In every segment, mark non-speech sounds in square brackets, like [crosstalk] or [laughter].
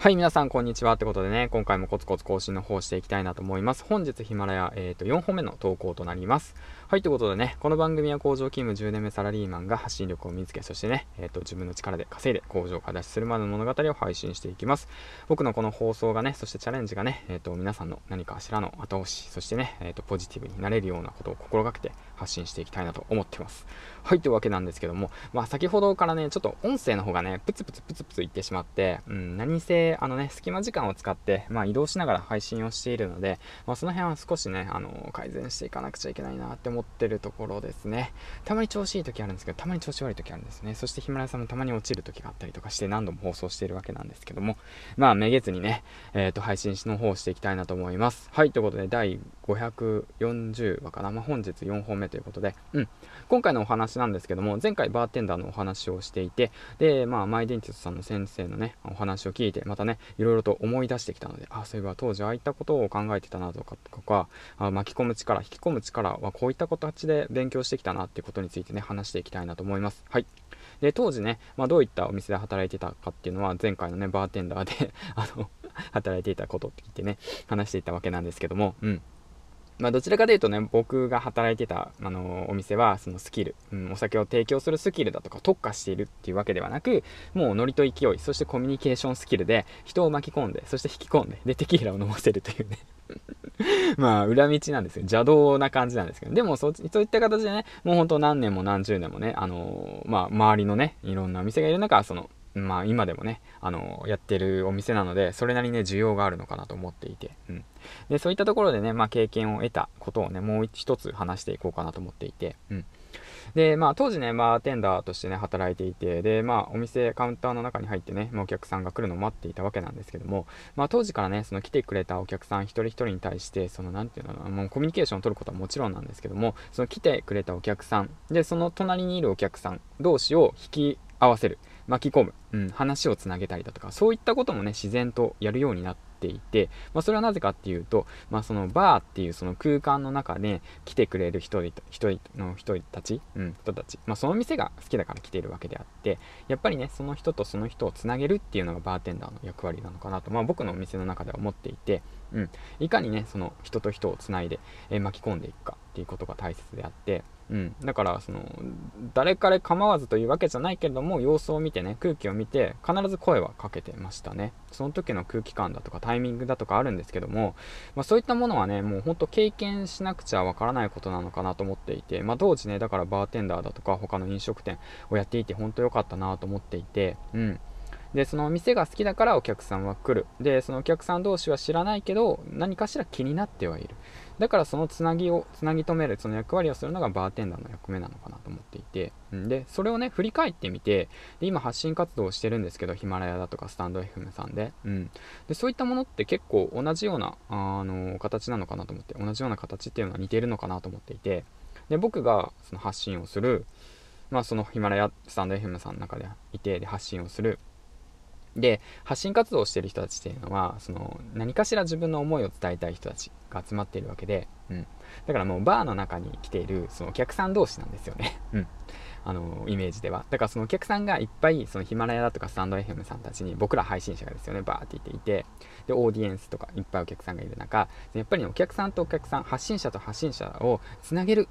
はい、皆さん、こんにちは。ってことでね、今回もコツコツ更新の方していきたいなと思います。本日、ヒマラヤ、え、ー、と、4本目の投稿となります。はい、ということでね、この番組は工場勤務10年目サラリーマンが発信力を見つけ、そしてね、え、ー、と、自分の力で稼いで工場から脱出するまでの物語を配信していきます。僕のこの放送がね、そしてチャレンジがね、え、ー、と、皆さんの何かしらの後押し、そしてね、えっ、と、ポジティブになれるようなことを心がけて発信していきたいなと思ってます。はい、というわけなんですけども、まあ、先ほどからね、ちょっと音声の方がね、プツプツプツプツ言ってしまって、うん、何せ、あのね、隙間時間を使って、まあ、移動しながら配信をしているので、まあ、その辺は少しね、あの改善していかなくちゃいけないなって思ってるところですね。たまに調子いい時あるんですけど、たまに調子悪い時あるんですね。そしてヒマラヤさんもたまに落ちる時があったりとかして何度も放送しているわけなんですけども、まあ、めげずにね、えっ、ー、と、配信の方をしていきたいなと思います。はい、ということで、第540話かな。まあ、本日4本目ということで、うん。今回のお話なんですけども、前回バーテンダーのお話をしていて、で、まあ、マイデンティストさんの先生のね、お話を聞いて、またね、いろいろと思い出してきたので、あ、そういえば当時ああいったことを考えてたなとか、とかあ巻き込む力、引き込む力はこういった形で勉強してきたなっていうことについてね、話していきたいなと思います。はい。で、当時ね、まあ、どういったお店で働いてたかっていうのは、前回のね、バーテンダーで [laughs] あの、働いていたことって言ってね、話していたわけなんですけども、うん。まあ、どちらかというとね、僕が働いてた、あのお店は、そのスキル、うん、お酒を提供するスキルだとか特化しているっていうわけではなく、もうノリと勢い、そしてコミュニケーションスキルで人を巻き込んで、そして引き込んで、で、テキーラを飲ませるというね [laughs] まあ、裏道なんですよ。邪道な感じなんですけど、でもそ、そういった形でね、もうほんと何年も何十年もね、あの、まあ、周りのね、いろんなお店がいる中、その、まあ今でもね、あのやってるお店なので、それなりにね、需要があるのかなと思っていて、うん。で、そういったところでね、まあ経験を得たことをね、もう一つ話していこうかなと思っていて、うん。で、まあ当時ね、バーテンダーとしてね、働いていて、で、まあお店、カウンターの中に入ってね、まあ、お客さんが来るのを待っていたわけなんですけども、まあ当時からね、その来てくれたお客さん一人一人に対して、そのなんていうのかな、もうコミュニケーションを取ることはもちろんなんですけども、その来てくれたお客さん、で、その隣にいるお客さん同士を引き合わせる。巻き込む、うん、話をつなげたりだとか、そういったこともね、自然とやるようになっていて、まあ、それはなぜかっていうと、まあ、そのバーっていうその空間の中で来てくれる人人の人たち、うん、人たち、まあ、その店が好きだから来ているわけであって、やっぱりね、その人とその人をつなげるっていうのがバーテンダーの役割なのかなと、まあ、僕のお店の中では思っていて、うん、いかにね、その人と人をつないで、えー、巻き込んでいくかっていうことが大切であって、うん、だからその誰彼構わずというわけじゃないけれども様子を見てね空気を見て必ず声はかけてましたね。その時の空気感だとかタイミングだとかあるんですけども、まあ、そういったものはねもうほんと経験しなくちゃわからないことなのかなと思っていて、まあ、当時ねだからバーテンダーだとか他の飲食店をやっていて本当良かったなと思っていてうん。で、その店が好きだからお客さんは来る。で、そのお客さん同士は知らないけど、何かしら気になってはいる。だからそのつなぎを、つなぎ止める、その役割をするのがバーテンダーの役目なのかなと思っていて、で、それをね、振り返ってみて、で、今発信活動をしてるんですけど、ヒマラヤだとかスタンド FM さんで、うん。で、そういったものって結構同じような、あの、形なのかなと思って、同じような形っていうのは似てるのかなと思っていて、で、僕がその発信をする、まあそのヒマラヤ、スタンド FM さんの中でいて、で、発信をする、で、発信活動をしてる人たちっていうのは、その、何かしら自分の思いを伝えたい人たちが集まっているわけで、うん。だからもうバーの中に来ている、そのお客さん同士なんですよね。うん。あの、イメージでは。だからそのお客さんがいっぱい、そのヒマラヤだとかスタンド FM さんたちに、僕ら配信者がですよね、バーって言っていて、で、オーディエンスとかいっぱいお客さんがいる中、やっぱり、ね、お客さんとお客さん、発信者と発信者をつなげる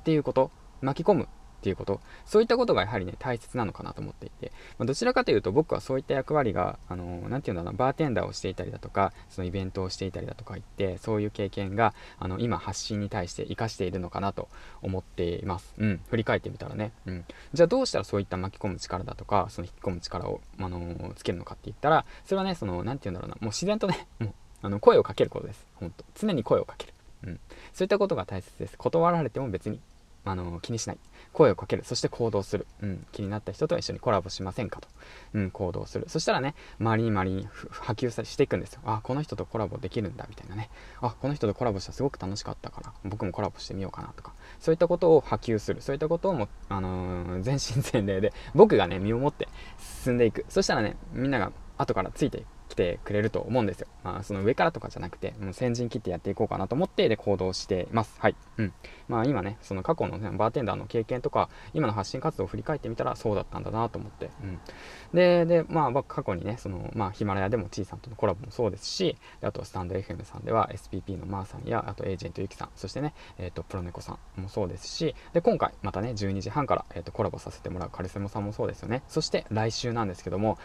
っていうこと、巻き込むっていうこと、そういったことがやはりね、大切なのかなと思っていて、まあ、どちらかというと僕はそういった役割が、あのー、て言うんだろうな、バーテンダーをしていたりだとか、そのイベントをしていたりだとか言って、そういう経験が、あの、今発信に対して活かしているのかなと思っています。うん、振り返ってみたらね。うん。じゃあどうしたらそういった巻き込む力だとか、その引き込む力を、あのー、つけるのかって言ったら、それはね、その、なんて言うんだろうな、もう自然とね、もう、あの、声をかけることです。本当常に声をかける。うん。そういったことが大切です。断られても別にあの気にしない。声をかける。そして行動する。うん。気になった人とは一緒にコラボしませんかと。うん、行動する。そしたらね、周りに周りに波及さしていくんですよ。あ、この人とコラボできるんだ、みたいなね。あ、この人とコラボしたらすごく楽しかったから、僕もコラボしてみようかなとか。そういったことを波及する。そういったことをも、あのー、全身全霊で、僕がね、身をもって進んでいく。そしたらね、みんなが後からついていく来てくれると思うんですよ。まあ、その上からとかじゃなくて、もう先陣切ってやっていこうかなと思って、で、行動しています。はい。うん。まあ、今ね、その過去の、ね、バーテンダーの経験とか、今の発信活動を振り返ってみたら、そうだったんだなと思って。うん。で、で、まあ、過去にね、その、まあ、ヒマラヤでもちいさんとのコラボもそうですし、あと、スタンド FM さんでは、SPP のまーさんや、あと、エージェントゆきさん、そしてね、えっ、ー、と、プロネコさんもそうですし、で、今回、またね、12時半から、えっ、ー、と、コラボさせてもらうカリスモさんもそうですよね。そして、来週なんですけども、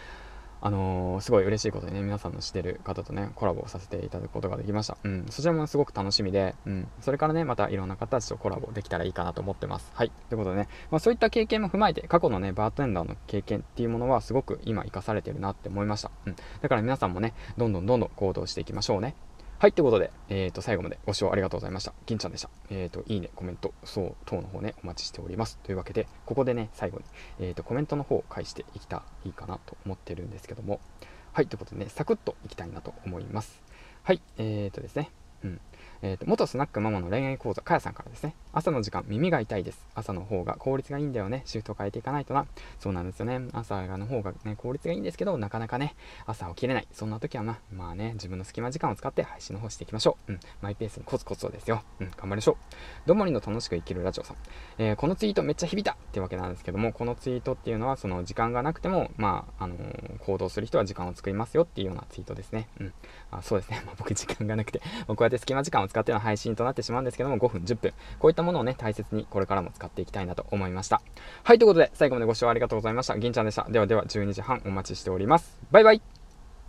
あのー、すごい嬉しいことでね、皆さんの知ってる方とね、コラボさせていただくことができました。うん、そちらもすごく楽しみで、うん、それからね、またいろんな方たちとコラボできたらいいかなと思ってます。はい。ということでね、まあ、そういった経験も踏まえて、過去のね、バーテンダーの経験っていうものはすごく今活かされてるなって思いました。うん。だから皆さんもね、どんどんどんどん行動していきましょうね。はい、ということで、えっ、ー、と、最後までご視聴ありがとうございました。銀ちゃんでした。えっ、ー、と、いいね、コメント、そう、等の方ね、お待ちしております。というわけで、ここでね、最後に、えっ、ー、と、コメントの方を返していきたいいかなと思ってるんですけども、はい、ということでね、サクッといきたいなと思います。はい、えーとですね、うん。えーと、元スナックママの恋愛講座、かやさんからですね。朝の時間、耳が痛いです。朝の方が効率がいいんだよね。シフト変えていかないとな。そうなんですよね。朝の方がね、効率がいいんですけど、なかなかね、朝起きれない。そんな時はな、まあね、自分の隙間時間を使って配信の方していきましょう。うん。マイペースにコツコツとですよ。うん。頑張りましょう。どもりの楽しく生きるラジオさん。えー、このツイートめっちゃ響いたってわけなんですけども、このツイートっていうのは、その時間がなくても、まあ、あのー、行動する人は時間を作りますよっていうようなツイートですね。うん。あそうですね。まあ、僕時間がなくて、こうやって隙間時間を使っての配信となってしまうんですけども、5分、10分。こういったものをね、大切にこれからも使っていきたいなと思いました。はい、ということで、最後までご視聴ありがとうございました。銀ちゃんでした。ではでは、12時半お待ちしております。バイバイ